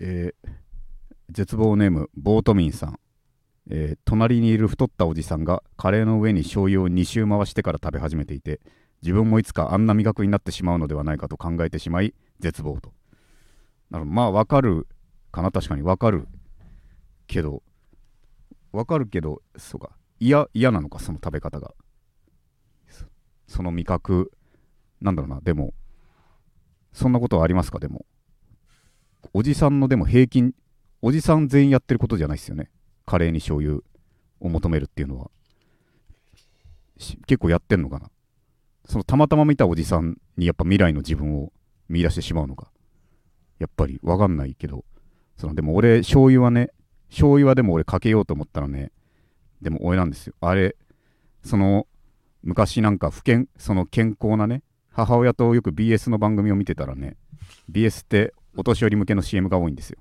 えー絶望ネームボートミンさん、えー隣にいる太ったおじさんがカレーの上に醤油を2周回してから食べ始めていて自分もいつかあんな味覚になってしまうのではないかと考えてしまい絶望と。なるまあわかるかな？確かにわかるけどわかるけどそうか。嫌嫌なのかその食べ方が。そその味覚。なんだろうな。でもそんなことはありますか？でも。おじさんのでも平均おじさん全員やってることじゃないですよね。カレーに醤油を求めるっていうのは。結構やってんのかな。そのたまたま見たおじさんにやっぱ未来の自分を見出してしまうのか。やっぱりわかんないけど。そのでも俺醤油はね醤油はでも俺かけようと思ったらねでも俺なんですよ。あれその昔なんか不健その健康なね母親とよく BS の番組を見てたらね BS ってお年寄り向けの CM が多いんですよ。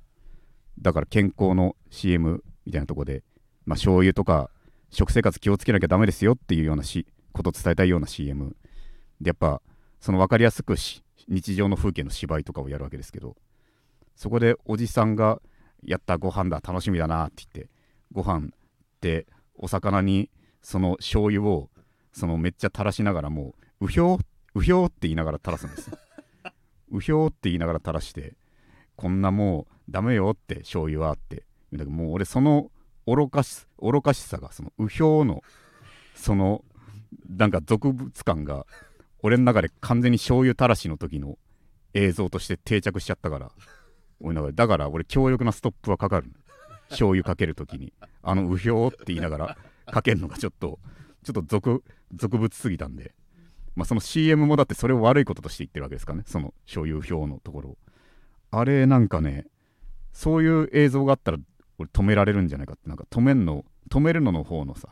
だから健康の CM みたいなとこで、まあ、醤油とか食生活気をつけなきゃダメですよっていうようなしこと伝えたいような CM でやっぱその分かりやすくし日常の風景の芝居とかをやるわけですけどそこでおじさんがやったご飯だ楽しみだなって言ってご飯ってお魚にその醤油をそのめっちゃ垂らしながらもううひょーうひょーって言いながら垂らすんですうひょーって言いながら垂らしてこんなもうダメよって醤油はって。だけどもう俺その愚かし愚かしさがそのうひょーのそのなんか俗物感が俺の中で完全に醤油垂らしの時の映像として定着しちゃったから俺の中で。だから俺強力なストップはかかる醤油かける時に。あのうひょーって言いながらかけるのがちょっとちょっと俗俗物すぎたんで。まあその CM もだってそれを悪いこととして言ってるわけですからね。その醤油表のところあれなんかねそういう映像があったら俺止められるんじゃないかって。なんか止めんの止めるのの方のさ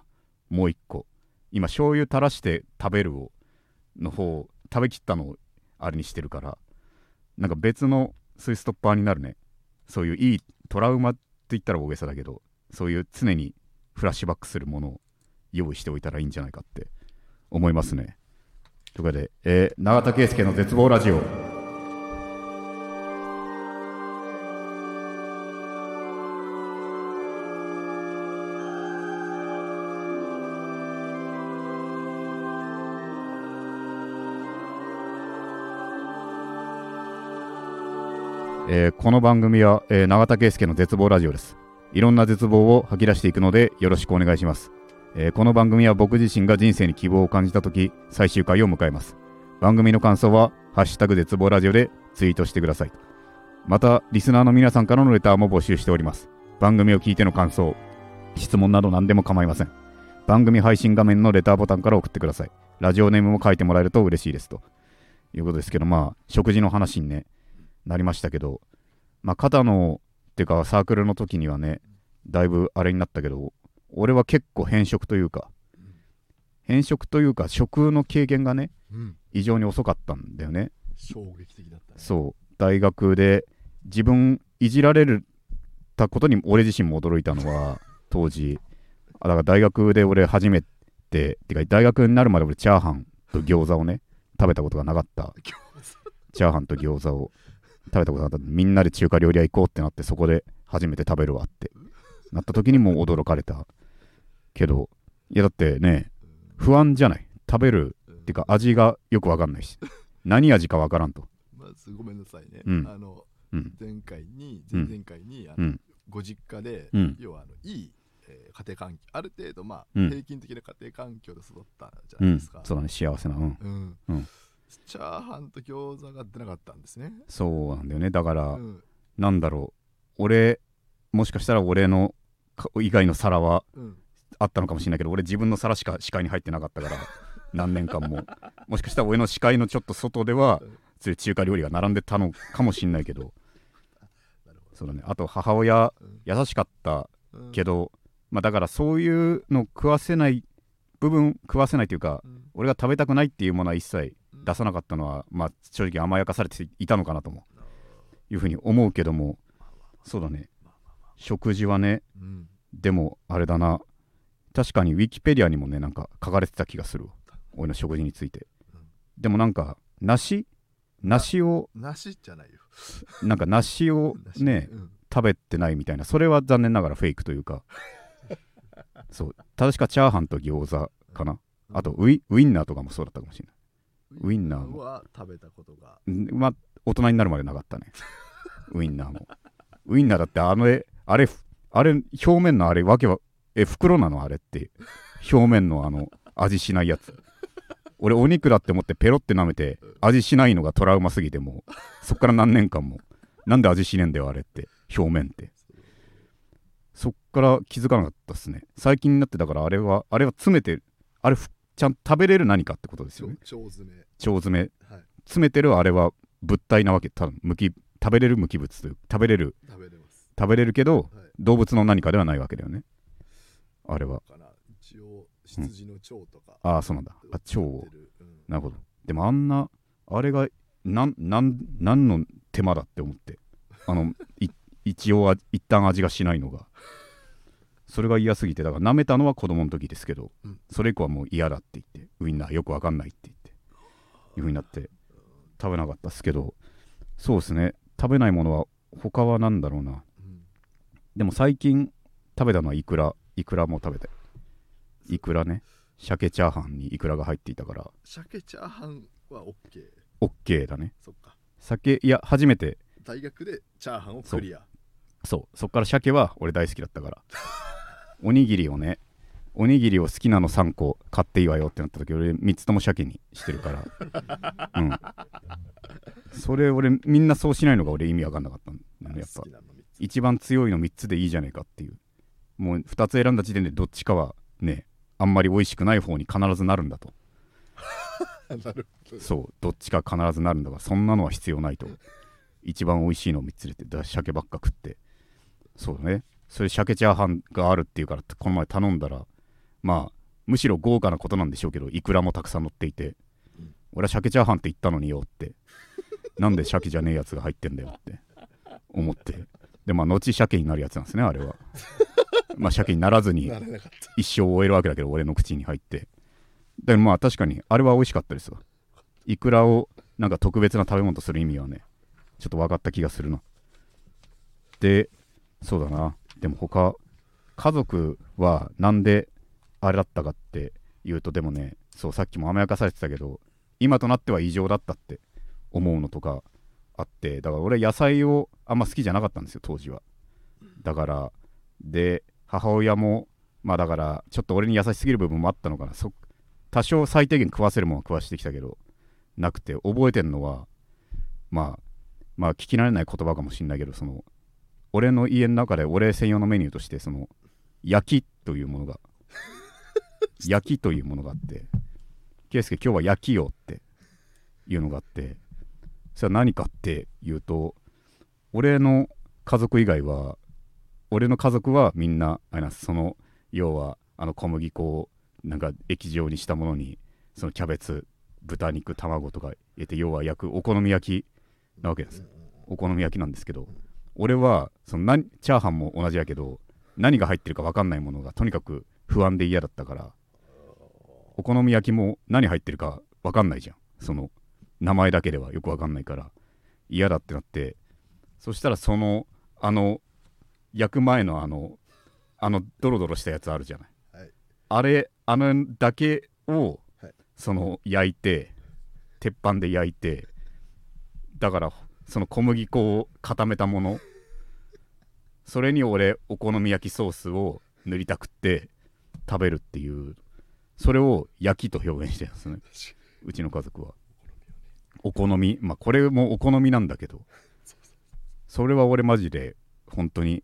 もう一個。今醤油垂らして食べるをの方食べきったのをあれにしてるから。なんか別のそういうストッパーになるね。そういういいトラウマって言ったら大げさだけどそういう常にフラッシュバックするものを用意しておいたらいいんじゃないかって思いますね。ということで、えー永田圭介の絶望ラジオえーこの番組は、えー永田圭介の絶望ラジオです。いろんな絶望を吐き出していくのでよろしくお願いします。えーこの番組は僕自身が人生に希望を感じたとき、最終回を迎えます。番組の感想は、ハッシュタグ絶望ラジオでツイートしてください。また、リスナーの皆さんからのレターも募集しております。番組を聞いての感想、質問など何でも構いません。番組配信画面のレターボタンから送ってください。ラジオネームも書いてもらえると嬉しいですと。いうことですけど、まあ、食事の話にね、なりましたけど、まあ、肩の、っていうかサークルの時にはね、だいぶあれになったけど、俺は結構変色というか、変色というか、食の経験がね、うん異常に遅かったんだよね。衝撃的だったねそう、大学で自分いじられるたことに俺自身も驚いたのは、当時、あだから大学で俺初めて、てか大学になるまで俺チャーハンと餃子をね、食べたことがなかった。チャーハンと餃子を食べたことがなかった。みんなで中華料理屋行こうってなって、そこで初めて食べるわってなった時にもう驚かれた。けど、いやだってね、不安じゃない？食べるっていうか味がよくわかんないし、何味かわからんと。まずごめんなさいね、うんあのうん。前回にうん前々回に、あのうん。ご実家で、うん要はあのいい、えー家庭環境ある程度まあ、うん平均的な家庭環境で育ったじゃうんないですか、、そうだね、幸せな。うん。うんうんチャーハンと餃子が出なかったんですね、そうなんだよね。だから、うんなんだろう。俺、もしかしたら俺のか以外の皿はうん、あったのかもしれないけど、俺自分の皿しか視界に入ってなかったから、何年間も。もしかしたら俺の視界のちょっと外ではうん、そういう中華料理が並んでたのかもしれないけど、そうだね。あと、母親、優しかったうん。けど、まあだからそういうの食わせない部分、食わせないというか、うん。俺が食べたくないっていうものは一切うん。出さなかったのは、まあ正直甘やかされていたのかなともいうふうに思うけどもそうだね。食事はねうん。でもあれだな確かにウィキペディアにもねなんか書かれてた気がするわ。俺の食事について。うんでもなんか梨？梨をなしじゃないよ。なんか梨を梨。ねうん。食べてないみたいな。それは残念ながらフェイクというか。そう。確かチャーハンと餃子かな。あとウイウインナーとかもそうだったかもしれない。ウインナーも。は食べたことが。んまあ大人になるまでなかったね。ウインナーも。ウインナーだってあの絵あれあれ表面のあれわけはえ袋なのあれって。表面のあの味しないやつ。俺お肉だって思ってペロって舐めて味しないのがトラウマすぎてもうそっから何年間も。なんで味しねえんだよあれって。表面って。そっから気づかなかったっすね。最近になってだからあれはあれは詰めてあれふちゃんと食べれる何かってことですよね。腸詰め。腸詰め。はい。詰めてるあれは物体なわけ。ただ無機食べれる無機物という食べれる。食べれます。食べれるけどはい。動物の何かではないわけだよねあれは。一応羊の腸とか、ああそうなんだ。あ腸を。うん。なるほど。でもあんなあれがなんなん何の手間だって思って。あのい 一応は一旦味がしないのが。それが嫌すぎてだから舐めたのは子供の時ですけど、うん。それ以降はもう嫌だって言ってウインナーよくわかんないって言っていう風になって食べなかったっすけどそうですね。食べないものは他は何だろうな。うん。でも最近食べたのはイクライクラも食べたイクラね。鮭チャーハンにイクラが入っていたから。鮭チャーハンは OK OK だね。そっか。酒いや初めて。大学でチャーハンをクリア。そう。そっから鮭は俺大好きだったから。おにぎりをねおにぎりを好きなの3個買っていいわよってなった時俺3つとも鮭にしてるから。うん。それ俺みんなそうしないのが俺意味わかんなかったんだよねやっぱ。好きなの3つ。一番強いの3つでいいじゃねえかっていうもう2つ選んだ時点でどっちかはねあんまり美味しくない方に必ずなるんだと。なるほど。そうどっちか必ずなるんだからそんなのは必要ないと。一番美味しいのを3つ入れてだ鮭ばっか食って。そうだね。それ鮭チャーハンがあるっていうからこの前頼んだらまあむしろ豪華なことなんでしょうけどいくらもたくさん乗っていて、うん俺は鮭チャーハンって言ったのによってなんで鮭じゃねえやつが入ってんだよって思って。でまあ後鮭になるやつなんですねあれはまあ鮭にならずに一生終えるわけだけど俺の口に入ってでもまあ確かにあれは美味しかったですわイクラをなんか特別な食べ物とする意味はねちょっと分かった気がするなでそうだなでも他家族はなんであれだったかって言うとでもねそうさっきも甘やかされてたけど今となっては異常だったって思うのとかあってだから俺野菜をあんま好きじゃなかったんですよ当時はだからで母親もまあだからちょっと俺に優しすぎる部分もあったのかな。そ多少最低限食わせるもんは食わしてきたけどなくて覚えてんのはまあまあ聞き慣れない言葉かもしんないけどその俺の家の中で俺専用のメニューとしてその焼きというものが 焼きというものがあって圭介今日は焼きよっていうのがあってそれは何かっていうと俺の家族以外は俺の家族はみんなあれなその要はあの小麦粉をなんか液状にしたものにそのキャベツ豚肉卵とか入れて要は焼くお好み焼きなわけです。お好み焼きなんですけど俺はその何チャーハンも同じやけど何が入ってるか分かんないものがとにかく不安で嫌だったからお好み焼きも何入ってるか分かんないじゃん。その名前だけではよく分かんないから嫌だってなってそしたらそのあの焼く前のあのあのドロドロしたやつあるじゃない、はい。あれあのだけを、はい。その焼いて鉄板で焼いてだからその小麦粉を固めたものそれに俺お好み焼きソースを塗りたくって食べるっていうそれを焼きと表現してるんですね。うちの家族は。お好みまあこれもお好みなんだけど。それは俺マジで本当に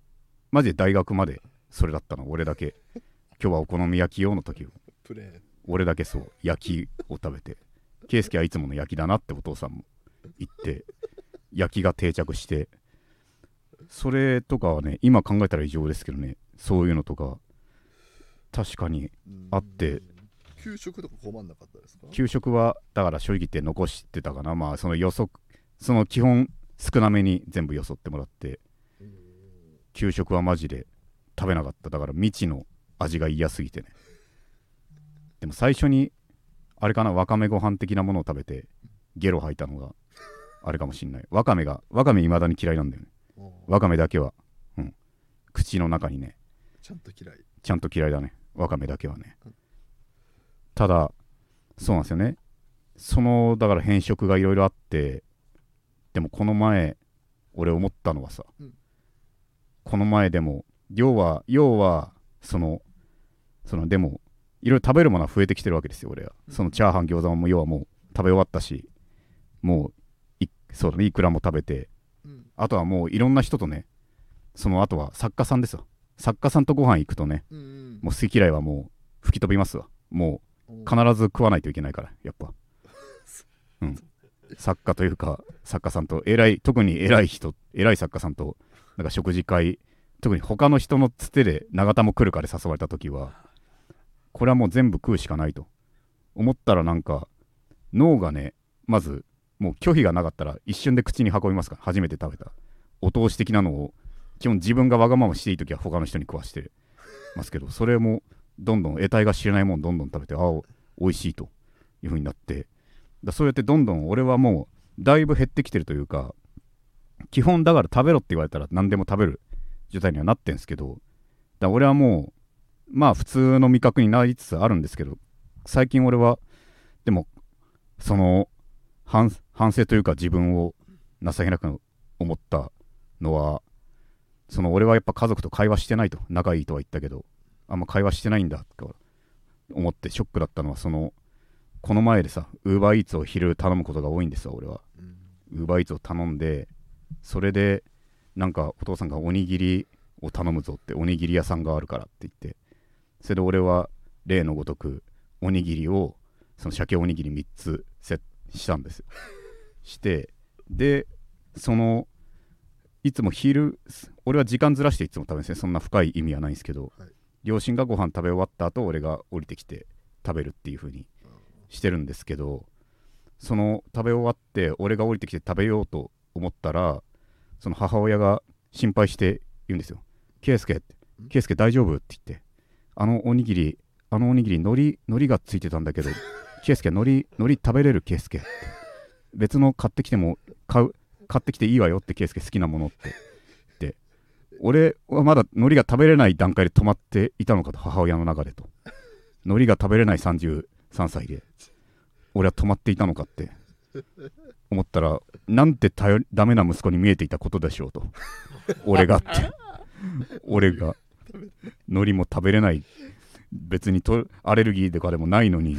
マジで大学までそれだったの俺だけ。今日はお好み焼き用の時俺だけそう焼きを食べて。圭介はいつもの焼きだなってお父さんも言って焼きが定着して。それとかはね今考えたら異常ですけどね。そういうのとか確かにうん。あって。給食とか困んなかったですか？給食はだから正直言って残してたかな。まあその予測その基本少なめに全部よそってもらって。うん給食はマジで食べなかった。だから未知の味が嫌すぎてね。でも最初にあれかなわかめご飯的なものを食べてゲロ吐いたのがあれかもしんない。わかめがわかめ未だに嫌いなんだよね。うんわかめだけは。口の中にね。ちゃんと嫌い。ちゃんと嫌いだね。わかめだけはね。うん。ただそうなんですよね。そのだから変色がいろいろあってでもこの前俺思ったのはさ、うんこの前でも要は要はそのそのでもいろいろ食べるものは増えてきてるわけですよ俺は、うん。そのチャーハン餃子も要はもう食べ終わったしもういそうだねいくらも食べて。うん。あとはもういろんな人とねそのあとは作家さんですよ作家さんとご飯行くとねうんうん。もう好き嫌いはもう吹き飛びますわ。もう。必ず食わないといけないからやっぱ。うん。作家というか作家さんと偉い特に偉い人偉い作家さんとなんか食事会特に他の人のつてで永田も来るから誘われた時はこれはもう全部食うしかないと思ったらなんか脳がねまずもう拒否がなかったら一瞬で口に運びますか。ら初めて食べた。お通し的なのを基本自分がわがまましていい時は他の人に食わしてますけどそれもどんどん得体が知れないもんどんどん食べてあお美味しいという風になって。だそうやってどんどん俺はもうだいぶ減ってきてるというか基本だから食べろって言われたら何でも食べる状態にはなってんですけどだ俺はもうまあ普通の味覚になりつつあるんですけど最近俺はでもその反反省というか自分を情けなく思ったのはその俺はやっぱ家族と会話してないと仲いいとは言ったけどあんま会話してないんだとか思ってショックだったのはそのこの前でさウーバーイーツを昼頼むことが多いんですよ俺は。うん。ウーバーイーツを頼んでそれでなんかお父さんがおにぎりを頼むぞっておにぎり屋さんがあるからって言ってそれで俺は例のごとくおにぎりをその鮭おにぎり3つセットしたんですよ。してでそのいつも昼俺は時間ずらしていつも食べるんですね。そんな深い意味はないんですけど、はい。両親がご飯食べ終わった後俺が降りてきて食べるっていう風にしてるんですけどその食べ終わって俺が降りてきて食べようと思ったらその母親が心配して言うんですよ「圭介圭介大丈夫?」って言って「あのおにぎりあのおにぎり海苔海苔がついてたんだけど 圭介海苔海苔食べれる？圭介」って。別の買ってきても買う買ってきていいわよ？って圭介好きなものって。って俺はまだ海苔が食べれない段階で止まっていたのかと母親の中でと。海苔が食べれない33歳で。俺は止まっていたのかって思ったらなんて頼りダメな息子に見えていたことでしょうと。俺がって。俺が海苔も食べれない。別にとアレルギーとかでもないのに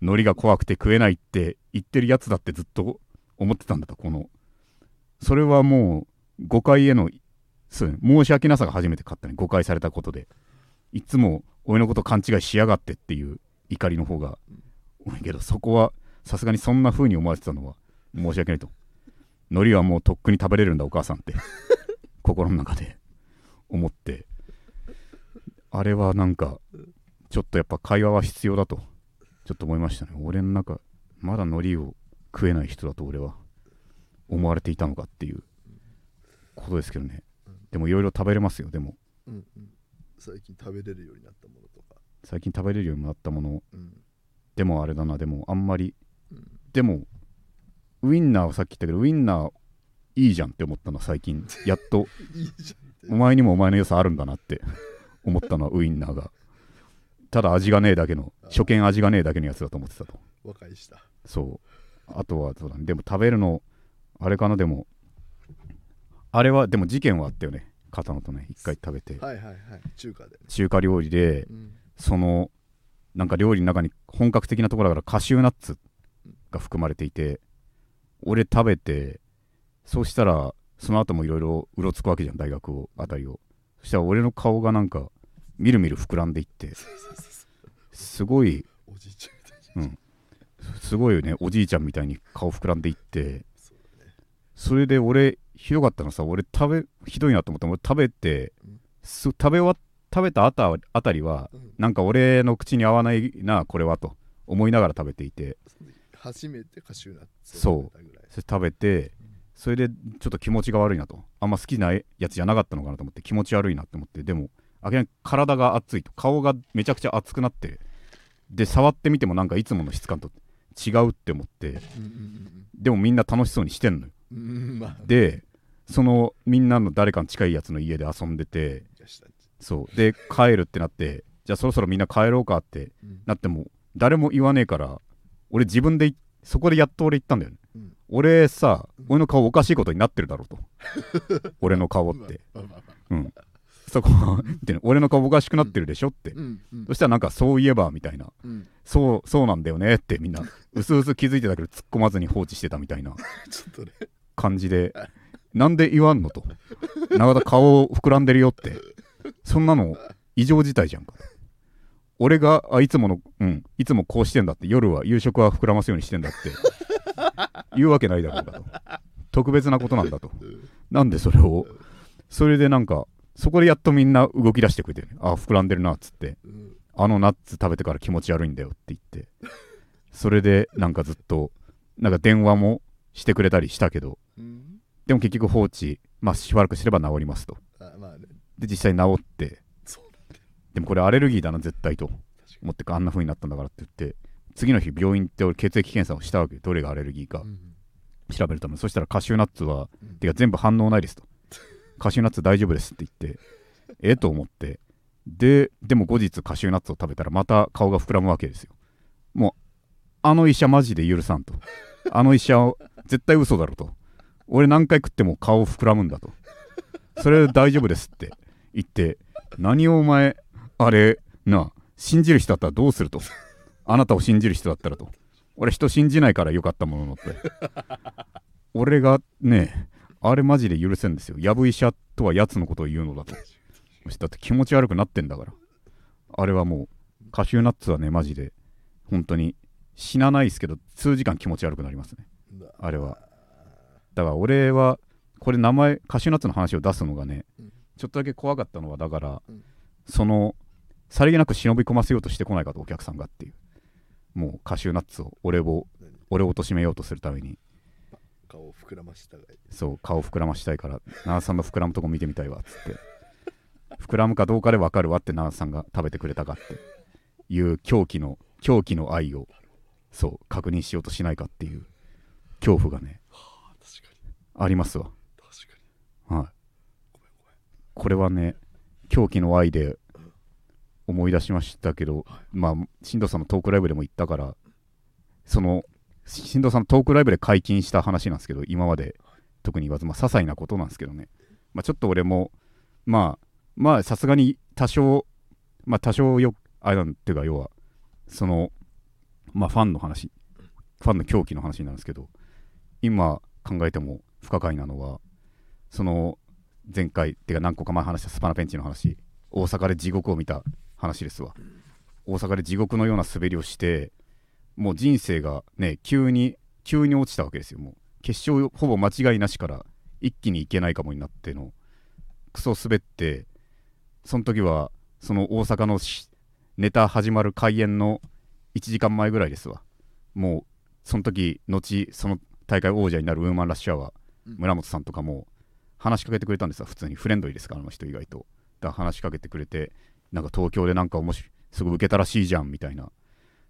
海苔が怖くて食えないって言ってるやつだってずっと思ってたんだとこの。それはもう誤解へのそう申し訳なさが初めて勝ったね。誤解されたことで。いつも俺のこと勘違いしやがってっていう怒りの方が多いけどそこはさすがにそんな風に思われてたのは申し訳ないと。海苔はもうとっくに食べれるんだお母さんって。心の中で。思って。あれはなんかちょっとやっぱ会話は必要だと。ちょっと思いましたね。俺の中まだ海苔を食えない人だと俺は。思われていたのかっていう。ことですけどね。でもいろいろ食べれますよでも。うんうん。最近食べれるようになったものとか。最近食べれるようになったもの。うん。でもあれだなでもあんまり。うん。でもウインナーはさっき言ったけどウインナーいいじゃんって思ったのは最近。やっと。お前にもお前の良さあるんだなって。思ったのはウインナーが。ただ味がねえだけの初見味がねえだけのやつだと思ってたと。和解した。そう。あとはそうだね。でも食べるのあれかな？でもあれはでも事件はあったよね。片野とね一回食べて。はいはいはい。中華でね。中華料理でうん。そのなんか料理の中に本格的なところだからカシューナッツが含まれていて俺食べてそうしたらその後もいろいろうろつくわけじゃん大学をあたりを。そしたら俺の顔がなんかみるみる膨らんでいって。すごいおじいちゃんすごいよねおじいちゃんみたいに顔膨らんでいって。それで俺ひどかったのさ俺食べひどいなと思った俺食べて食べ終わ食べたあたあたりはうん。なんか俺の口に合わないなこれはと思いながら食べていて初めてカシューナッツそうを食べたぐらい。それ食べてそれでちょっと気持ちが悪いなと。あんま好きなやつじゃなかったのかなと思って気持ち悪いなって思ってでも明らかに体が熱いと顔がめちゃくちゃ熱くなってで触ってみてもなんかいつもの質感と違うって思ってでもみんな楽しそうにしてんのよ。うんうんまあ。でそのみんなの誰かの近いやつの家で遊んでて。そう。で帰るってなってじゃあそろそろみんな帰ろうかってうん。なっても誰も言わねえから俺自分でいそこでやっと俺言ったんだよね、うん。俺さ俺の顔おかしいことになってるだろうと。俺の顔っまあてうん。そこでね俺の顔おかしくなってるでしょって、うん。うん。そしたらなんかそういえばみたいな。うん。そうそうなんだよねってみんな。うすうす気づいてたけど突っ込まずに放置してたみたいな。ちょっとね。感じで。なんで言わんのと。永田顔膨らんでるよって。そんなの異常事態じゃんか俺があいつものうんいつもこうしてんだって夜は夕食は膨らますようにしてんだって 言うわけないだろうかと。特別なことなんだと。うん。なんでそれを？それでなんかそこでやっとみんな動き出してくれてあ膨らんでるなっつってうん。あのナッツ食べてから気持ち悪いんだよって言ってそれでなんかずっとなんか電話もしてくれたりしたけどうん。でも結局放置まあしばらくすれば治りますと。で実際治ってでもこれアレルギーだな絶対と。思ってあんな風になったんだからって言って次の日病院行って俺血液検査をしたわけどれがアレルギーか。うん調べるために。そしたらカシューナッツはうんてか全部反応ないですと。カシューナッツ大丈夫ですって言ってえ？と思って。ででも後日カシューナッツを食べたらまた顔が膨らむわけですよ。もうあの医者マジで許さんと。あの医者絶対嘘だろと。俺何回食っても顔膨らむんだと。それ大丈夫ですって言って何をお前あれなあ信じる人だったらどうすると？あなたを信じる人だったらと。俺人信じないからよかったもののって。俺がねあれマジで許せんですよ。やぶ医者とはやつのことを言うのだと。だって気持ち悪くなってんだから。あれはもうカシューナッツはねマジで。本当に死なないですけど数時間気持ち悪くなりますね。なあれは。だから俺はこれ名前カシューナッツの話を出すのがね、うんちょっとだけ怖かったのはだから、うん。そのさりげなく忍び込ませようとしてこないかとお客さんがっていう。もうカシューナッツを俺を何俺を貶めようとするために。顔を膨らましたがいそう顔膨らましたいから奈良さんの膨らむとこ見てみたいわっつって。膨らむかどうかで分かるわって奈良さんが食べてくれたかって。いう狂気の狂気の愛をそう確認しようとしないかっていう。恐怖がね。あ確かありますわ。に確かに。はい。これはね狂気の愛で思い出しましたけど、まあ新藤さんのトークライブでも言ったからその新藤さんのトークライブで解禁した話なんですけど今まで特に言わずまあ些細なことなんですけどね、まあ、ちょっと俺もまあまあさすがに多少まあ多少よあれなんていうか要はそのまあファンの話ファンの狂気の話なんですけど今考えても不可解なのはその前回っていうか何個か前話したスパナペンチの話大阪で地獄を見た話ですわ。大阪で地獄のような滑りをしてもう人生がね急に急に落ちたわけですよ。もう決勝ほぼ間違いなしから一気にいけないかもになってのクソ滑ってその時はその大阪のしネタ始まる開演の1時間前ぐらいですわ。もうその時後その大会王者になるウーマンラッシュアワーうん。村本さんとかも話しかけてくれたんですよ普通にフレンドリーですからあの人意外と。だ話しかけてくれてなんか東京でなんか面白いすごい受けたらしいじゃんみたいな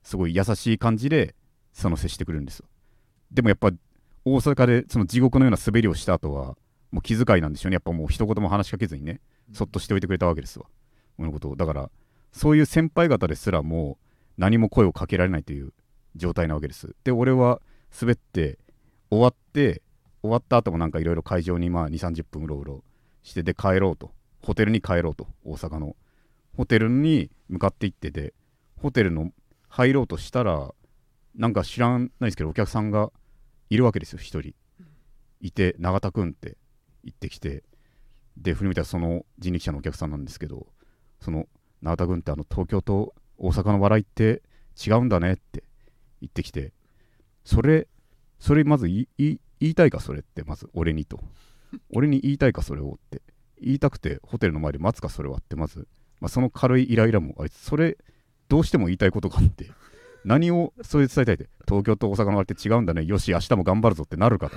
すごい優しい感じでその接してくれるんですよ。でもやっぱ大阪でその地獄のような滑りをした後はもう気遣いなんでしょうね。やっぱもう一言も話しかけずにねそっとしておいてくれたわけですわ。俺のことを。だからそういう先輩方ですらもう何も声をかけられないという状態なわけです。で俺は滑って終わって終わった後もなんかいろいろ会場にまあ2 3 0分うろうろしてで帰ろうと。ホテルに帰ろうと。大阪のホテルに向かって行っててホテルの入ろうとしたらなんか知らないですけどお客さんがいるわけですよ一人。いて永田君って言ってきて。で振り向いたらその人力車のお客さんなんですけどその永田君ってあの東京と大阪の笑いって違うんだねって言ってきて。それそれまず言いたいかそれってまず俺にと。俺に言いたいかそれをって。言いたくてホテルの前で待つかそれはってまず、まあ、その軽いイライラもあいつそれどうしても言いたいことがあって 何をそれで伝えたいって東京と大阪の割って違うんだね。よし明日も頑張るぞってなるかと。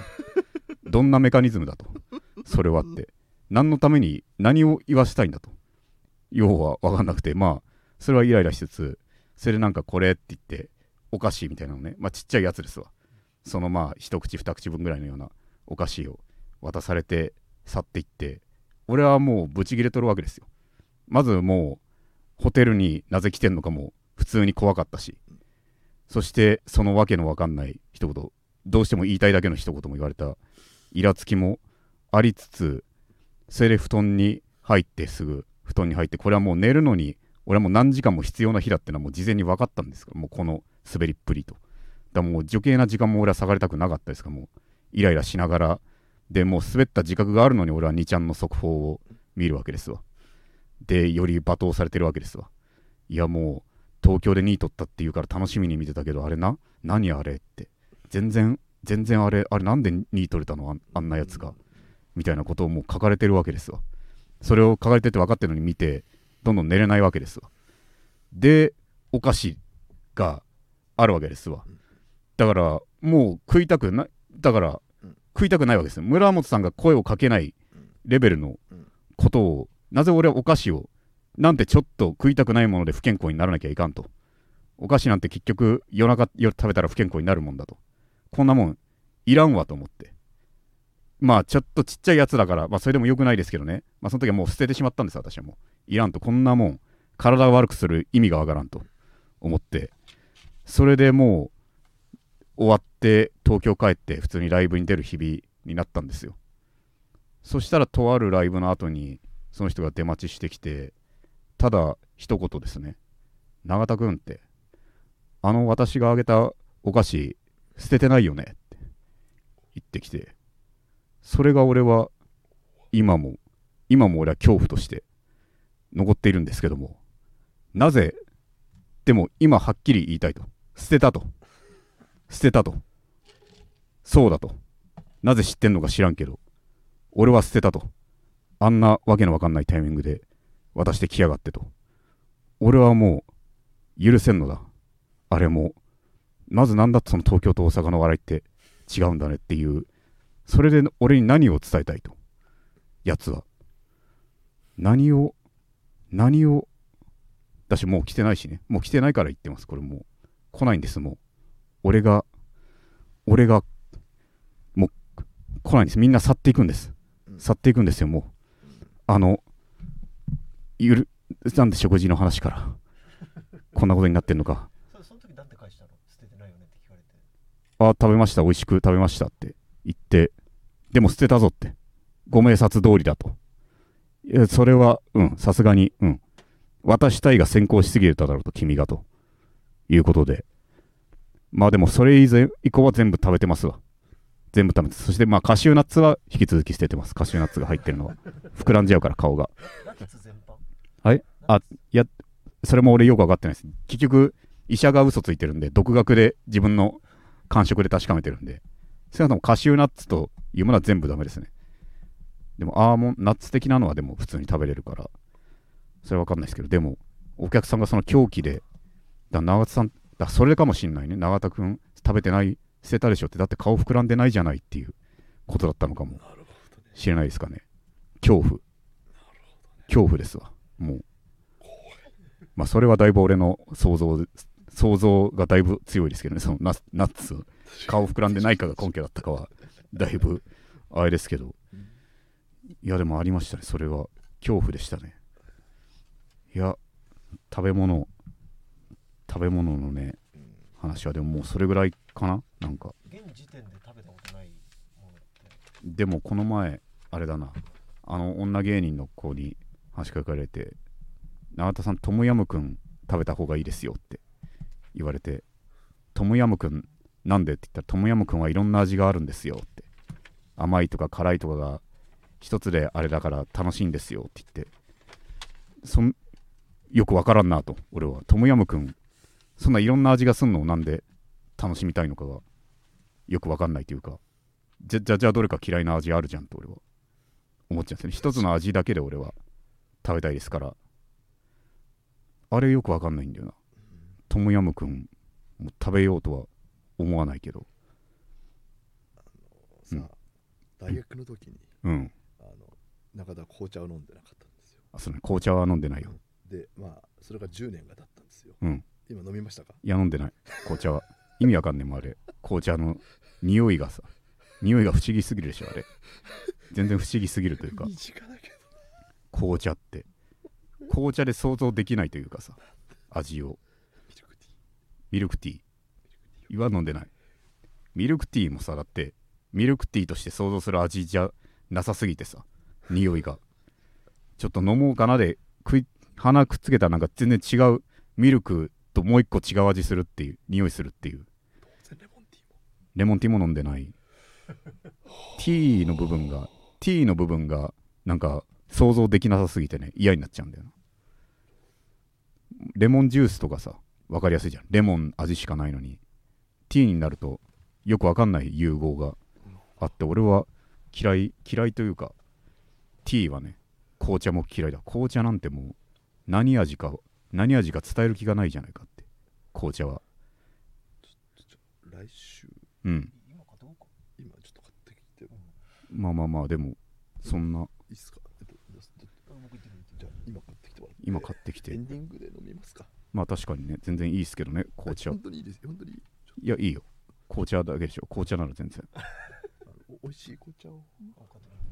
どんなメカニズムだと。それはって。何のために何を言わせたいんだと。要は分かんなくて。まあそれはイライラしつつそれでなんかこれって言ってお菓子みたいなのね。まあちっちゃいやつですわ。そのまあ一口二口分ぐらいのようなお菓子を渡されて去っていって俺はもうブチギレとるわけですよ。まずもうホテルになぜ来てんのかも普通に怖かったし。そしてそのわけのわかんない一言どうしても言いたいだけの一言も言われたイラつきもありつつそれで布団に入ってすぐ布団に入ってこれはもう寝るのに俺はもう何時間も必要な日だってのはもう事前に分かったんですからもうこの滑りっぷりと。だもう余計な時間も俺は下がりたくなかったですからもうイライラしながらでもう滑った自覚があるのに俺は2ちゃんの速報を見るわけですわ。でより罵倒されてるわけですわ。いやもう東京で2位取ったっていうから楽しみに見てたけどあれな？何あれって。全然全然あれあれなんで2位取れたの？あんあんなやつが。みたいなことをもう書かれてるわけですわ。それを書かれてて分かってるのに見てどんどん寝れないわけですわ。でお菓子があるわけですわ。だからもう食いたくなだからうん。食いたくないわけですよ。村本さんが声をかけないレベルのうん。ことをなぜ俺はお菓子をなんてちょっと食いたくないもので不健康にならなきゃいかんと。お菓子なんて結局夜中夜食べたら不健康になるもんだと。こんなもんいらんわと思って。まあちょっとちっちゃいやつだからまあそれでもよくないですけどね。まあその時はもう捨ててしまったんです私はもう。いらんとこんなもん体を悪くする意味がわからんと思って。それでもう終わって東京帰って普通にライブに出る日々になったんですよ。そしたらとあるライブの後にその人が出待ちしてきてただ一言ですね。永田君ってあの私があげたお菓子捨ててないよねって言ってきてそれが俺は今も今も俺は恐怖として残っているんですけどもなぜでも今はっきり言いたいと捨てたと捨てたとそうだとなぜ知ってんのか知らんけど俺は捨てたとあんなわけのわかんないタイミングで渡してきやがってと。俺はもう許せんのだ。あれもまずなんだってその東京と大阪の笑いって違うんだねっていう。それで俺に何を伝えたいと？やつは。何を何をだしもう来てないしね。もう来てないから言ってます。これもう来ないんですもう。俺が俺がもう来ないんです。みんな去っていくんです。去っていくんですよもう。あのゆるなんで食事の話からこんなことになってんのか。そその時なんて返したの？捨ててないよねって聞かれて。あ食べました。美味しく食べましたって言ってでも捨てたぞって。ご明察通りだと。それはうんさすがにうん。渡したいが先行しすぎるだろうと君がということで。まあでもそれ以前以降は全部食べてますわ全部食べてそしてまあカシューナッツは引き続き捨ててます。カシューナッツが入ってるのは。膨らんじゃうから顔が。はい？あいやそれも俺よく分かってないです。結局医者が嘘ついてるんで独学で自分の感触で確かめてるんで。少なくともカシューナッツというものは全部ダメですね。でもアーモンナッツ的なのはでも普通に食べれるから。それは分かんないですけど。でもお客さんがその狂気でだ永田さんだそれかもしんないね。永田君食べてない捨てたでしょってだって顔膨らんでないじゃないっていうことだったのかも。しれないですかね。恐怖。恐怖ですわもう。まあそれはだいぶ俺の想像で想像がだいぶ強いですけどね。そのナナッツ顔膨らんでないかが根拠だったかはだいぶあれですけど。いやでもありましたね。それは恐怖でしたね。いや食べ物。食べ物のね話はでももうそれぐらいかななんか。現時点で食べたことないものって。でもこの前あれだな。あの女芸人の子に話しかけられて「永田さんトムヤムクン食べた方がいいですよ」って。言われて「トムヤムクンなんで?」って言ったら「トムヤムクンはいろんな味があるんですよ」って。甘いとか辛いとかが一つであれだから楽しいんですよって言って。そんよくわからんなと俺はトムヤムクンそんないろんな味がすんの？をなんで楽しみたいのかがよくわかんないというかじゃじゃじゃあどれか嫌いな味あるじゃんと俺は。思っちゃうんですよね。一つの味だけで俺は食べたいですから。あれよくわかんないんだよな。トムヤムクンも食べようとは思わないけど。さ、うん。大学の時にうん。あの中田は紅茶を飲んでなかったんですよ。あその紅茶は飲んでないよ。でまあそれが10年が経ったんですよ。うん。今飲みましたか？いや飲んでない。紅茶は。意味わかんねえもんあれ紅茶の匂いがさ匂いが不思議すぎるでしょあれ。全然不思議すぎるというか。紅茶って。紅茶で想像できないというかさ味を。ミルクティー。ミルクティー。今飲んでない。ミルクティーもさだってミルクティーとして想像する味じゃなさすぎてさ匂いが。ちょっと飲もうかなで食い鼻くっつけたらなんか全然違うミルクともう一個違う味するっていう匂いするっていう当然レモンティーもレモンティーも飲んでない。ティーの部分がティーの部分がなんか想像できなさすぎてね嫌になっちゃうんだよな。レモンジュースとかさ分かりやすいじゃん。レモン味しかないのにティーになるとよく分かんない融合があって俺は嫌い嫌いというかティーはね紅茶も嫌いだ。紅茶なんてもう何味か何味か伝える気がないじゃないかって紅茶は。来週うん。今かどうか今ちょっと買ってきても。まあまあまあでもそんな。いいっすか？えっとじゃあ今買ってきてもらって。今買ってきて。エンディングで飲みますか？まあ確かにね全然いいですけどね紅茶。本当にいいです本当にいやいいよ。紅茶だけでしょ。紅茶なら全然。美味しい紅茶を。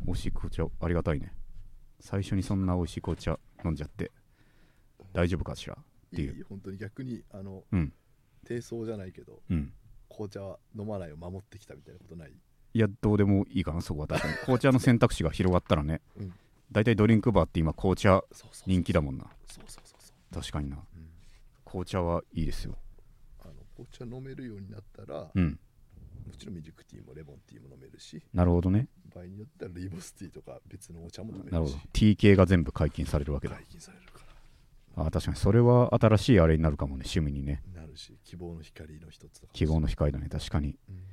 美味しい紅茶ありがたいね。最初にそんな美味しい紅茶飲んじゃって。大丈夫かしら？っていう。いい本当に。逆にあの、うん。低層じゃないけど。うん紅茶は飲まないを守ってきたみたいなことない？いやどうでもいいかなそこは確かに。紅茶の選択肢が広がったらね、うん。大体ドリンクバーって今紅茶人気だもんな。そうそうそうそう、確かにな。うん、紅茶はいいですよ。あの紅茶飲めるようになったら、うん。もちろんミルクティーもレモンティーも飲めるしなるほどね。場合によってはルイボスティーとか別のお茶も飲めなるほるしど T 系が全部解禁されるわけだ。解禁されるあ確かにそれは新しいあれになるかもね趣味にね。なるし希望の光の一つ希望の光だね確かに。うん。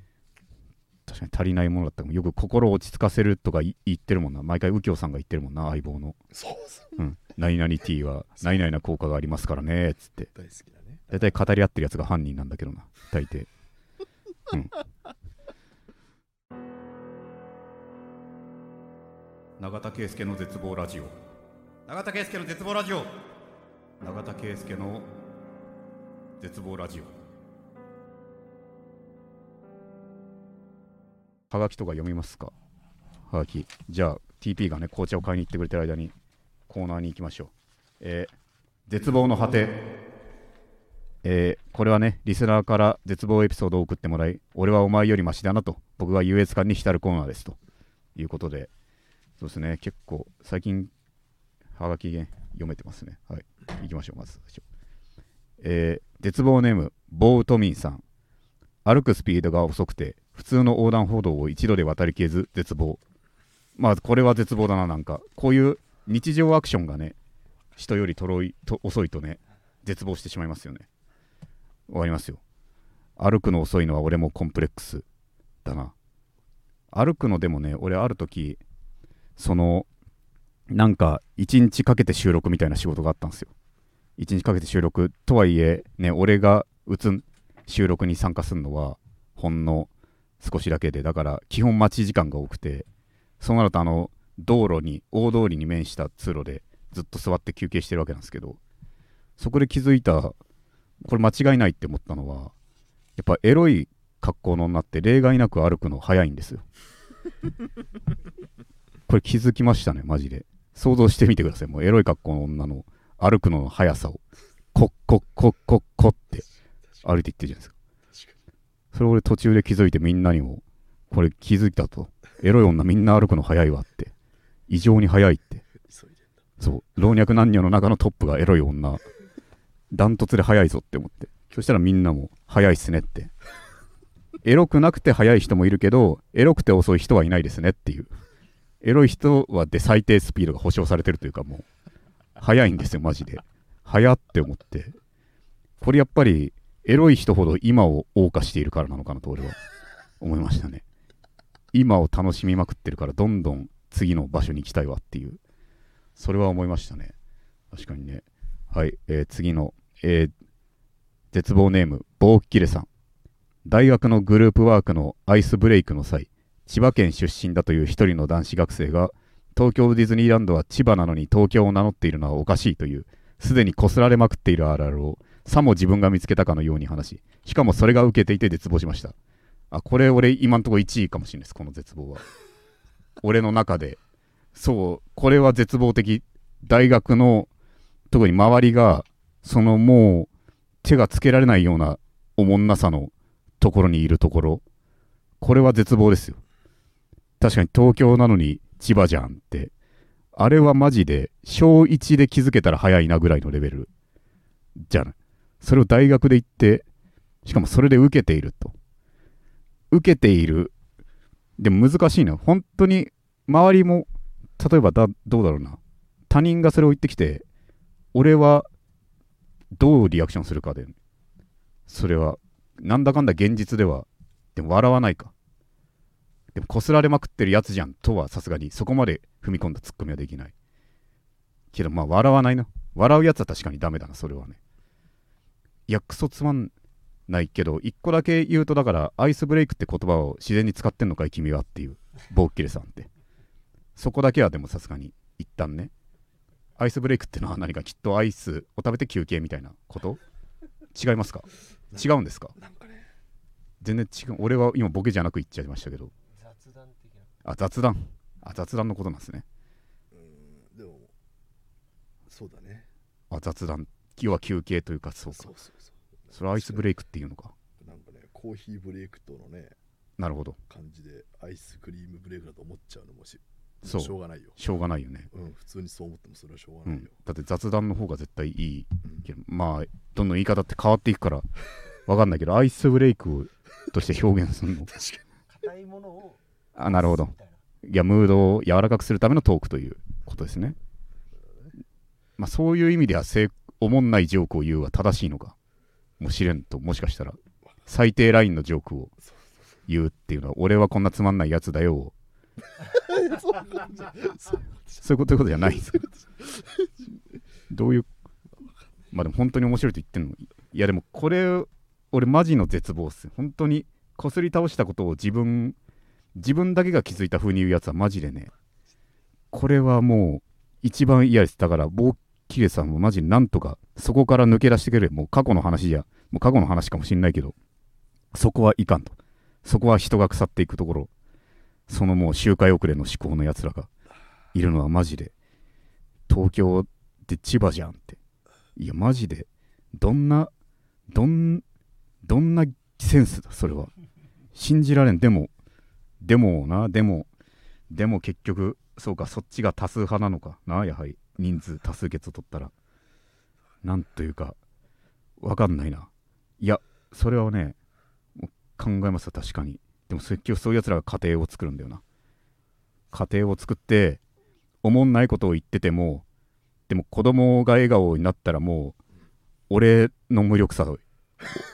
確かに足りないものだったよく心を落ち着かせるとかい言ってるもんな。毎回右京さんが言ってるもんな相棒の。そうそうう。ん。何々 T は何々な効果がありますからねっつって。大好きだね。大体語り合ってるやつが犯人なんだけどな大抵。うん。永田圭介の絶望ラジオ。永田圭介の絶望ラジオ永田圭介の絶望ラジオ。はがきとか読みますか？はがき。じゃあ TP がね紅茶を買いに行ってくれてる間にコーナーに行きましょう。えー絶望の果て。えーこれはねリスナーから絶望エピソードを送ってもらい俺はお前よりマシだなと僕が優越感に浸るコーナーですということで。そうですね結構最近はがき読めてますね。はい。行きましょうまず最初。えー絶望ネームボートミンさん。歩くスピードが遅くて普通の横断歩道を一度で渡りきれず絶望。まあこれは絶望だななんか。こういう日常アクションがね人よりとろいと遅いとね絶望してしまいますよね。わかりますよ。歩くの遅いのは俺もコンプレックスだな。歩くのでもね俺ある時そのなんか1日かけて収録みたいな仕事があったんですよ。1日かけて収録。とはいえね俺が打つ収録に参加するのはほんの少しだけでだから基本待ち時間が多くてそうなるとあの道路に大通りに面した通路でずっと座って休憩してるわけなんですけどそこで気づいたこれ間違いないって思ったのはやっぱエロい格好の女って例外なく歩くの早いんですよ。これ気づきましたねマジで想像してみてください。もうエロい格好の女の歩くのの速さを。コッコッコッコッコって。歩いていってるじゃないですか。それ俺途中で気づいてみんなにもこれ気づいたと。エロい女みんな歩くの早いわって。異常に早いって。そう。老若男女の中のトップがエロい女。ダントツで早いぞって思って。そしたらみんなも早いっすねって。エロくなくて早い人もいるけどエロくて遅い人はいないですねっていう。エロい人はで最低スピードが保証されてるというかもう早いんですよマジで。早って思って。これやっぱりエロい人ほど今を謳歌しているからなのかなと俺は思いましたね。今を楽しみまくってるからどんどん次の場所に行きたいわっていう。それは思いましたね。確かにね。はい、えー次の、えー絶望ネームボーキレさん。大学のグループワークのアイスブレイクの際千葉県出身だという一人の男子学生が東京ディズニーランドは千葉なのに東京を名乗っているのはおかしいというすでにこすられまくっているあるあるをさも自分が見つけたかのように話ししかもそれが受けていて絶望しました。あこれ俺今んところ1位かもしれないですこの絶望は。俺の中でそうこれは絶望的大学の特に周りがそのもう手がつけられないようなおもんなさのところにいるところこれは絶望ですよ。確かに東京なのに千葉じゃんって。あれはマジで小1で気づけたら早いなぐらいのレベル。じゃない。それを大学で行ってしかもそれで受けていると。受けている。でも難しいな本当に周りも例えばだどうだろうな。他人がそれを言ってきて俺はどうリアクションするかでそれはなんだかんだ現実ではでも笑わないか。でもこすられまくってるやつじゃんとはさすがにそこまで踏み込んだツッコミはできない。けどまあ笑わないな。笑うやつは確かにダメだなそれはね。いやクソつまんないけど一個だけ言うとだからアイスブレイクって言葉を自然に使ってんのかい君はっていうボーッキレさんって。そこだけはでもさすがに一旦ね。アイスブレイクってのは何かきっとアイスを食べて休憩みたいなこと？違いますか？違うんですかね。全然違う。俺は今ボケじゃなく言っちゃいましたけどあ雑談。あ雑談のことなんですね。うんでもそうだね。あ雑談。要は休憩というかそうか。そうそうそう。それはアイスブレイクっていうのか。なんかねコーヒーブレイクとのねなるほど。感じでアイスクリームブレイクだと思っちゃうのもしそう。しょうがないよ。しょうがないよね。うん普通にそう思ってもそれはしょううんがないよ、だって雑談の方が絶対いい。うん。けどまあどんどん言い方って変わっていくからわかんないけどアイスブレイクをとして表現するの。確か硬いものをあなるほど。いやムードを柔らかくするためのトークということですね。まあそういう意味ではせおもんないジョークを言うは正しいのか。もしれんともしかしたら。最低ラインのジョークを言うっていうのは俺はこんなつまんないやつだよそういうことじゃないですかどういうまあでも本当に面白いと言ってんの。いやでもこれ俺マジの絶望っす。本当にこすり倒したことを自分自分だけが気づいた風に言うやつはマジでね。これはもう一番嫌ですだからボーキレさんもマジでなんとかそこから抜け出してくれ。もう過去の話じゃもう過去の話かもしんないけど。そこはいかんと。そこは人が腐っていくところ。そのもう周回遅れの思考のやつらが。いるのはマジで。東京で千葉じゃんって。いやマジで。どんなどんどんなセンスだそれは。信じられん。でもでもなでもでも結局そうかそっちが多数派なのかなやはり人数多数決を取ったら。なんというかわかんないな。いやそれはね考えますよ確かに。でも結局そういうやつらが家庭を作るんだよな。家庭を作っておもんないことを言っててもでも子供が笑顔になったらもう俺の無力さ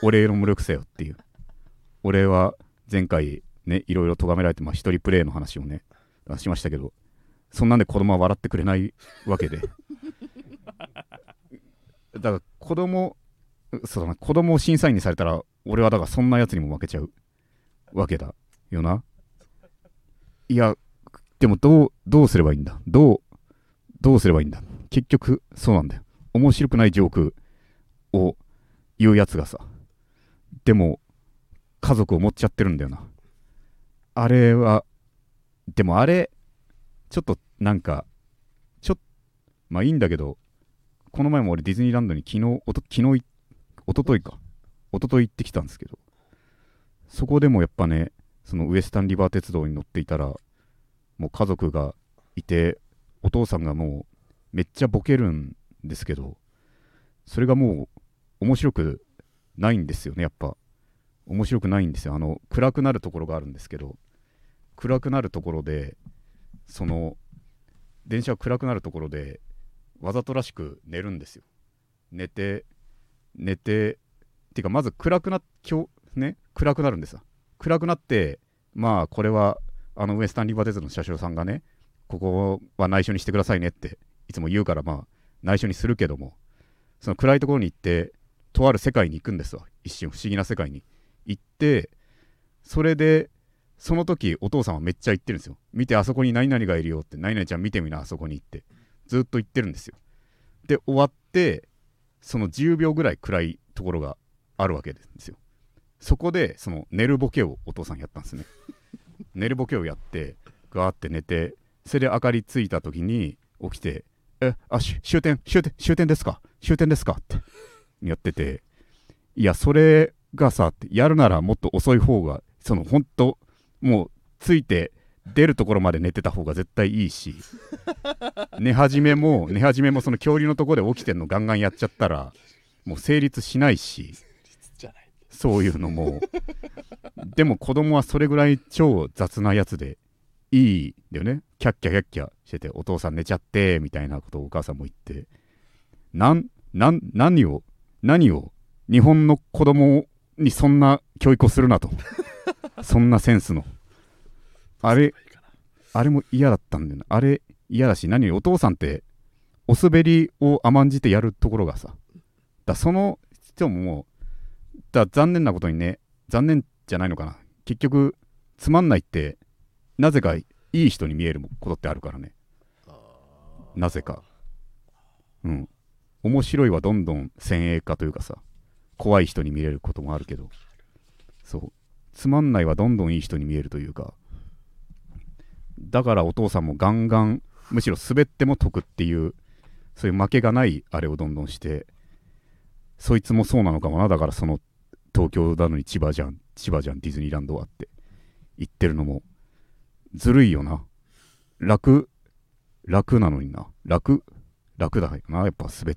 俺の無力さよっていう。俺は前回ねいろいろ咎められてまあ一人プレイの話をねしましたけどそんなんで子供は笑ってくれないわけで。だから子供そうだな子供を審査員にされたら俺はだからそんなやつにも負けちゃうわけだよな。いやでもどうどうすればいいんだ？どうどうすればいいんだ？結局そうなんだよ。面白くないジョークを言うやつがさでも家族を持っちゃってるんだよな。あれはでもあれちょっとなんかちょっとまあいいんだけどこの前も俺ディズニーランドに昨日おと昨日い一昨日か。一昨日行ってきたんですけどそこでもやっぱねそのウエスタンリバー鉄道に乗っていたらもう家族がいてお父さんがもうめっちゃボケるんですけどそれがもう面白くないんですよねやっぱ。面白くないんですよ。あの暗くなるところがあるんですけど暗くなるところでその電車が暗くなるところでわざとらしく寝るんですよ。寝て寝てっていうかまず暗くな今日ね暗くなるんですよ。暗くなってまあこれはあのウエスタンリバー鉄道の車掌さんがねここは内緒にしてくださいねっていつも言うからまあ内緒にするけどもその暗いところに行ってとある世界に行くんですわ。一瞬不思議な世界に。行ってそれでその時お父さんはめっちゃ言ってるんですよ。見てあそこに何々がいるよって。何々ちゃん見てみなあそこに行って。ずっと言ってるんですよ。で終わってその10秒ぐらい暗いところがあるわけですよ。そこでその寝るボケをお父さんやったんですね。寝るボケをやってガーって寝てそれで明かりついた時に起きてえ、あ、し終点、終点、終点ですか？終点ですか？ってやってて、いや、それがさ、ってやるならもっと遅い方が、その、本当もう、ついて、出るところまで寝てた方が絶対いいし、寝始めも、寝始めもその恐竜のとこで起きてんのガンガンやっちゃったら、もう成立しないし、そういうのも。でも子供はそれぐらい超雑なやつでいいんだよね。キャッキャキャッキャしてて、お父さん寝ちゃって、みたいなことをお母さんも言って。なん、なん、何を、何を、日本の子供にそんな教育をするなと。そんなセンスの。あれ、あれも嫌だったんだよな。あれ嫌だし、何よりお父さんって、お滑りを甘んじてやるところがさ、だその人ももう、だ残念なことにね、残念じゃないのかな。結局、つまんないって、なぜかいい人に見えることってあるからね。なぜか。うん。面白いはどんどん先鋭化というかさ、怖い人に見えることもあるけど、そう。つまんないはどんどんいい人に見えるというか、だからお父さんもガンガン、むしろ滑っても得っていう、そういう負けがないあれをどんどんして、そいつもそうなのかもな、だからその東京なのに千葉じゃん、千葉じゃん、ディズニーランドはって言ってるのも、ずるいよな。楽、楽なのにな。楽、楽だよな、やっぱ滑っ、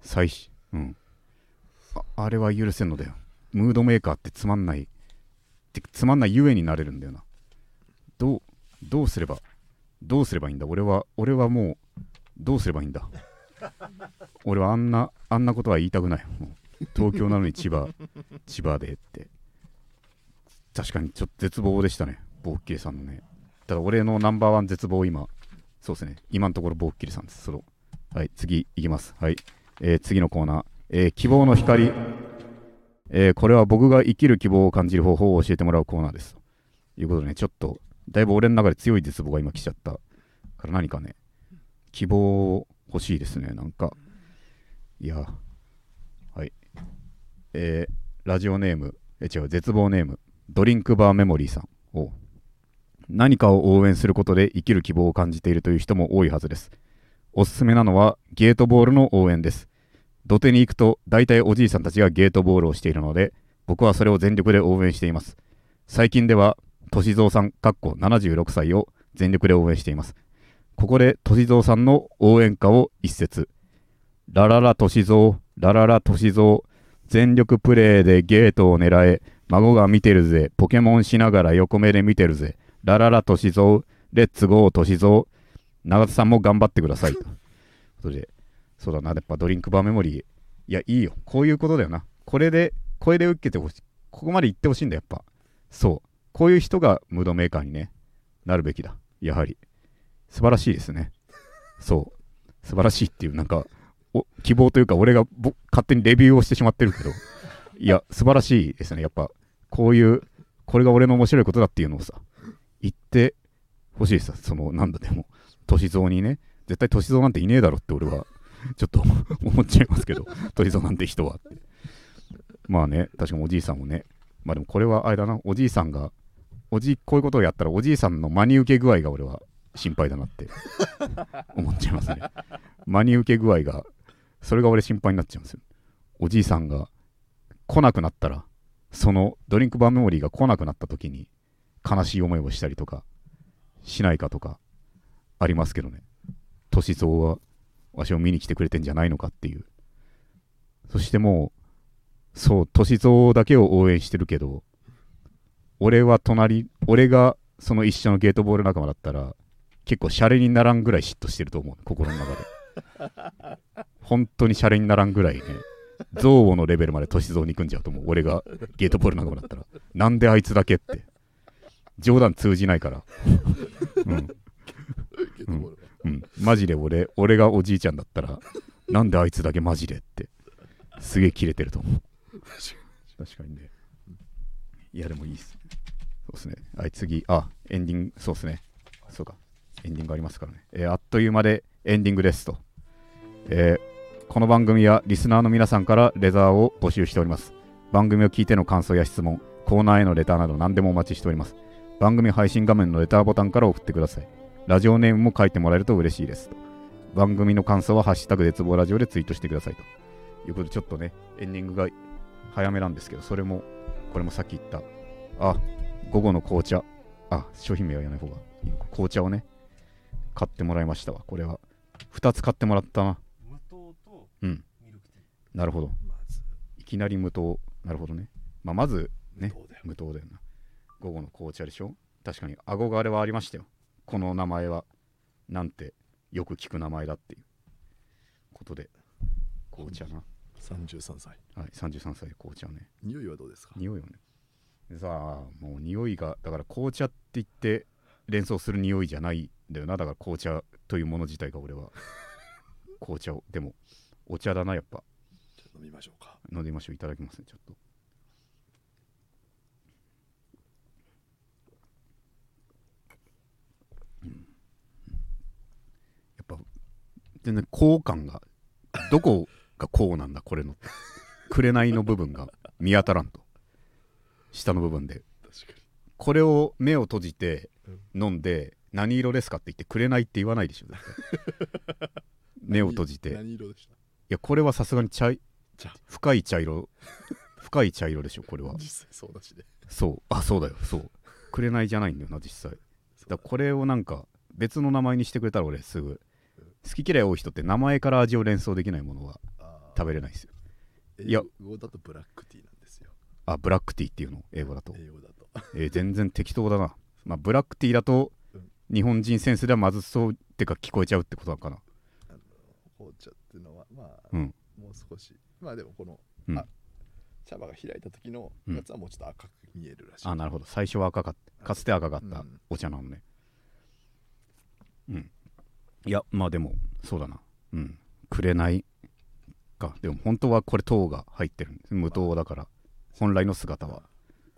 最、うん。ああれは許せんのだよ。ムードメーカーってつまんない、ってつまんないゆえになれるんだよな。どう、どうすれば、どうすればいいんだ？俺は、俺はもう、どうすればいいんだ？俺はあんな、あんなことは言いたくない。もう東京なのに千葉、千葉でって。確かにちょっと絶望でしたね、ボッキリさんのね。ただ俺のナンバーワン絶望今、そうですね、今のところボッキリさんです。そのはい、次いきます。はい、えー次のコーナー、えー希望の光。えーこれは僕が生きる希望を感じる方法を教えてもらうコーナーです。ということでね、ちょっと、だいぶ俺の中で強い絶望が今来ちゃったから何かね、希望欲しいですね、なんか。いや、はい。えーラジオネーム、え違う、絶望ネーム、ドリンクバーメモリーさん。お何かを応援することで生きる希望を感じているという人も多いはずです。おすすめなのはゲートボールの応援です。土手に行くと大体おじいさんたちがゲートボールをしているので、僕はそれを全力で応援しています。最近では、歳三さん、かっこ76歳を全力で応援しています。ここで歳三さんの応援歌を一節。ラララ歳三、ラララ歳三、全力プレーでゲートを狙え、孫が見てるぜ、ポケモンしながら横目で見てるぜ、ラララ歳三、レッツゴー歳三、長田さんも頑張ってください。ということで、そうだな、やっぱドリンクバーメモリー、いや、いいよ、こういうことだよな。これで、これで受けてほしい。ここまで行ってほしいんだ、やっぱ。そう。こういう人がムードメーカーにね、なるべきだ。やはり。素晴らしいですね。そう。素晴らしいっていう、なんか、お希望というか、俺がぼ勝手にレビューをしてしまってるけど、いや、素晴らしいですね。やっぱ、こういう、これが俺の面白いことだっていうのをさ、言ってほしいさ。その、なんだでも、歳三にね、絶対歳三なんていねえだろって俺は、ちょっと 思っちゃいますけど、歳三なんて人はて。まあね、確かにおじいさんもね、まあでもこれはあれだな、おじいさんが、おじこういうことをやったらおじいさんの真に受け具合が俺は心配だなって思っちゃいますね。真に受け具合が、それが俺心配になっちゃうんですよ。おじいさんが来なくなったら、そのドリンクバーメモリーが来なくなった時に悲しい思いをしたりとかしないかとかありますけどね。歳三はわしを見に来てくれてんじゃないのかっていう。そしてもう、そう、歳三だけを応援してるけど、俺は隣、俺がその一緒のゲートボール仲間だったら、結構シャレにならんぐらい嫉妬してると思う、心の中で。本当にシャレにならんぐらいね、憎悪のレベルまで歳三に行くんじゃうと思う、俺がゲートボール仲間だったら。なんであいつだけって。冗談通じないから。うん。うん、マジで俺、俺がおじいちゃんだったら、なんであいつだけマジでって、すげえキレてると思う。確かにね。いや、でもいいっす。そうですね。はい、次、あ、エンディング、そうですね。そうか、エンディングありますからね。えーあっという間でエンディングですと。えーこの番組はリスナーの皆さんからレザーを募集しております。番組を聞いての感想や質問、コーナーへのレターなど何でもお待ちしております。番組配信画面のレターボタンから送ってください。ラジオネームも書いてもらえると嬉しいです。番組の感想は「ハッシュタグ絶望ラジオ」でツイートしてくださいと。いうことでちょっとねエンディングが早めなんですけどそれもこれもさっき言った。あ午後の紅茶。あ商品名は言わない方が。いいのか紅茶をね買ってもらいましたわ。これは2つ買ってもらったな。無糖とうん。ミルクティなるほど。いきなり無糖。なるほどね、まあ、まずね無糖だよ。な。午後の紅茶でしょ。確かに憧れはありましたよこの名前はなんてよく聞く名前だっていうことで紅茶な、33歳。はい、33歳で紅茶ね。匂いはどうですか？匂いをね。さあもう匂いがだから紅茶って言って連想する匂いじゃないんだよな。だから紅茶というもの自体が俺は。紅茶を。でもお茶だなやっぱ。飲みましょうか。飲んでみましょう。いただきますねちょっとうんやっぱ全然好感がどこがこうなんだこれの。紅の部分が見当たらんと。下の部分で。これを目を閉じて飲んで何色ですかって言ってくれないって言わないでしょ 目を閉じて。い何色でした？やこれはさすがに茶深い茶色。深い茶色でしょこれは。実際そうだしね。そう。あそうだよ。そう。紅じゃないんだよな実際。だこれをなんか別の名前にしてくれたら俺すぐ好き嫌い多い人って名前から味を連想できないものは食べれないですよ。いや。英語だとブラックティーなんですよ。あブラックティーっていうの？英語だと、英語だと。えー全然適当だな。まあブラックティーだとうん。日本人センスではまずそうってか聞こえちゃうってことなのかな。あの紅茶っていうのはまあ、うん。もう少し。まあでもこの、うん。あ茶葉が開いた時のうん。やつはもうちょっと赤く見えるらしい、あなるほど。最初は赤かった。かつて赤かったうん。お茶なのね。うんいやまあでもそうだな。うん。紅か。でも本当はこれ糖が入ってるんです。無糖だから。本来の姿は。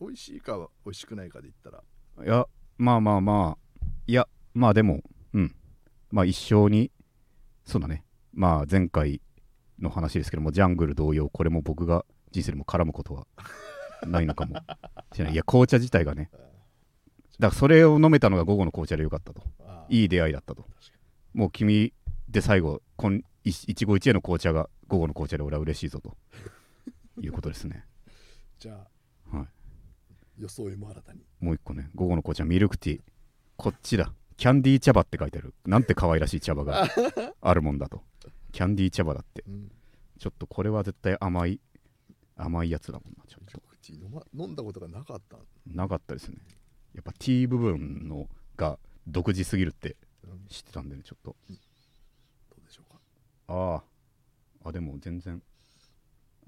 美味しいかは美味しくないかで言ったら。いやまあまあまあ。いやまあでもうん。まあ一生にそうだね。まあ前回の話ですけどもジャングル同様これも僕が人生でも絡むことはないのかもしれない。いや紅茶自体がね。だからそれを飲めたのが午後の紅茶でよかったと。あいい出会いだったと。確かもう君で最後こんい一期一会の紅茶が午後の紅茶で俺は嬉しいぞと。いうことですね。じゃあ、はい。装いも新たに。もう一個ね。午後の紅茶ミルクティー。こっちだ。キャンディー茶葉って書いてある。なんて可愛らしい茶葉が あるもんだと。キャンディー茶葉だって。うん。ちょっとこれは絶対甘い甘いやつだもんなちょっと。飲,、ま、飲んだことがなかった、なかったですね。やっぱティー部分のが独自すぎるってうん知ってたんでねちょっと。どうでしょうか？ああ。あでも全然。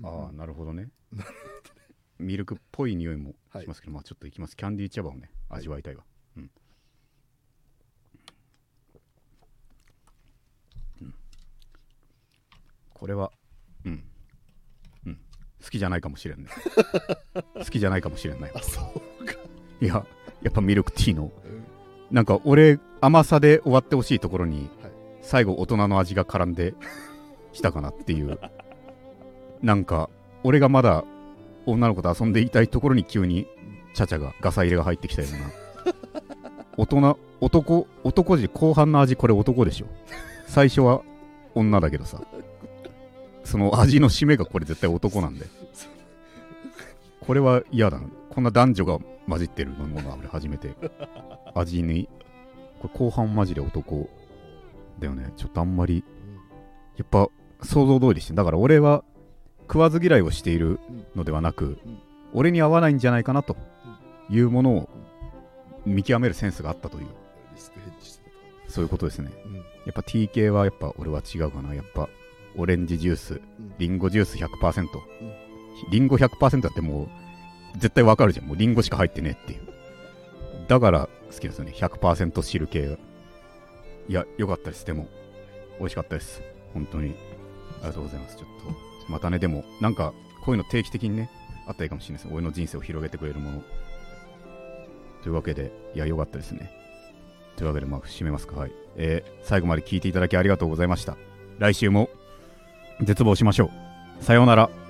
ああ、うん。なるほどね。ミルクっぽい匂いもしますけど、まあちょっといきます。キャンディー茶葉をねはい。味わいたいわ、うん。うん。これはうん。うん。好きじゃないかもしれんね。好きじゃないかもしれんないあそうか、いややっぱミルクティーの。うん。なんか俺甘さで終わってほしいところに、はい。最後大人の味が絡んできたかなっていう。なんか俺がまだ女の子と遊んでいたいところに急にチャチャがガサ入れが入ってきたような。大人男男時後半の味これ男でしょ。最初は女だけどさ。その味の締めがこれ絶対男なんで。これは嫌だな。こんな男女が混じってる飲み物は俺初めて。味にこれ後半マジで男だよね。ちょっとあんまりやっぱ想像通りしてだから俺は食わず嫌いをしているのではなく、ん。俺に合わないんじゃないかなというものを見極めるセンスがあったという。そういうことですね。やっぱ TK はやっぱ俺は違うかな。やっぱオレンジジュースうん。リンゴジュース100%、リンゴ100%だってもう絶対わかるじゃん。もうリンゴしか入ってねえっていう。だから好きですよね。100%汁系。いや良かったです。でも美味しかったです。本当に。ありがとうございます。ちょっと。またねでもなんかこういうの定期的にねあったらいいかもしれないです俺の人生を広げてくれるもの。というわけでいや良かったですね。というわけでまあ締めますか。はい。えー最後まで聞いていただきありがとうございました。来週も絶望しましょう。さようなら。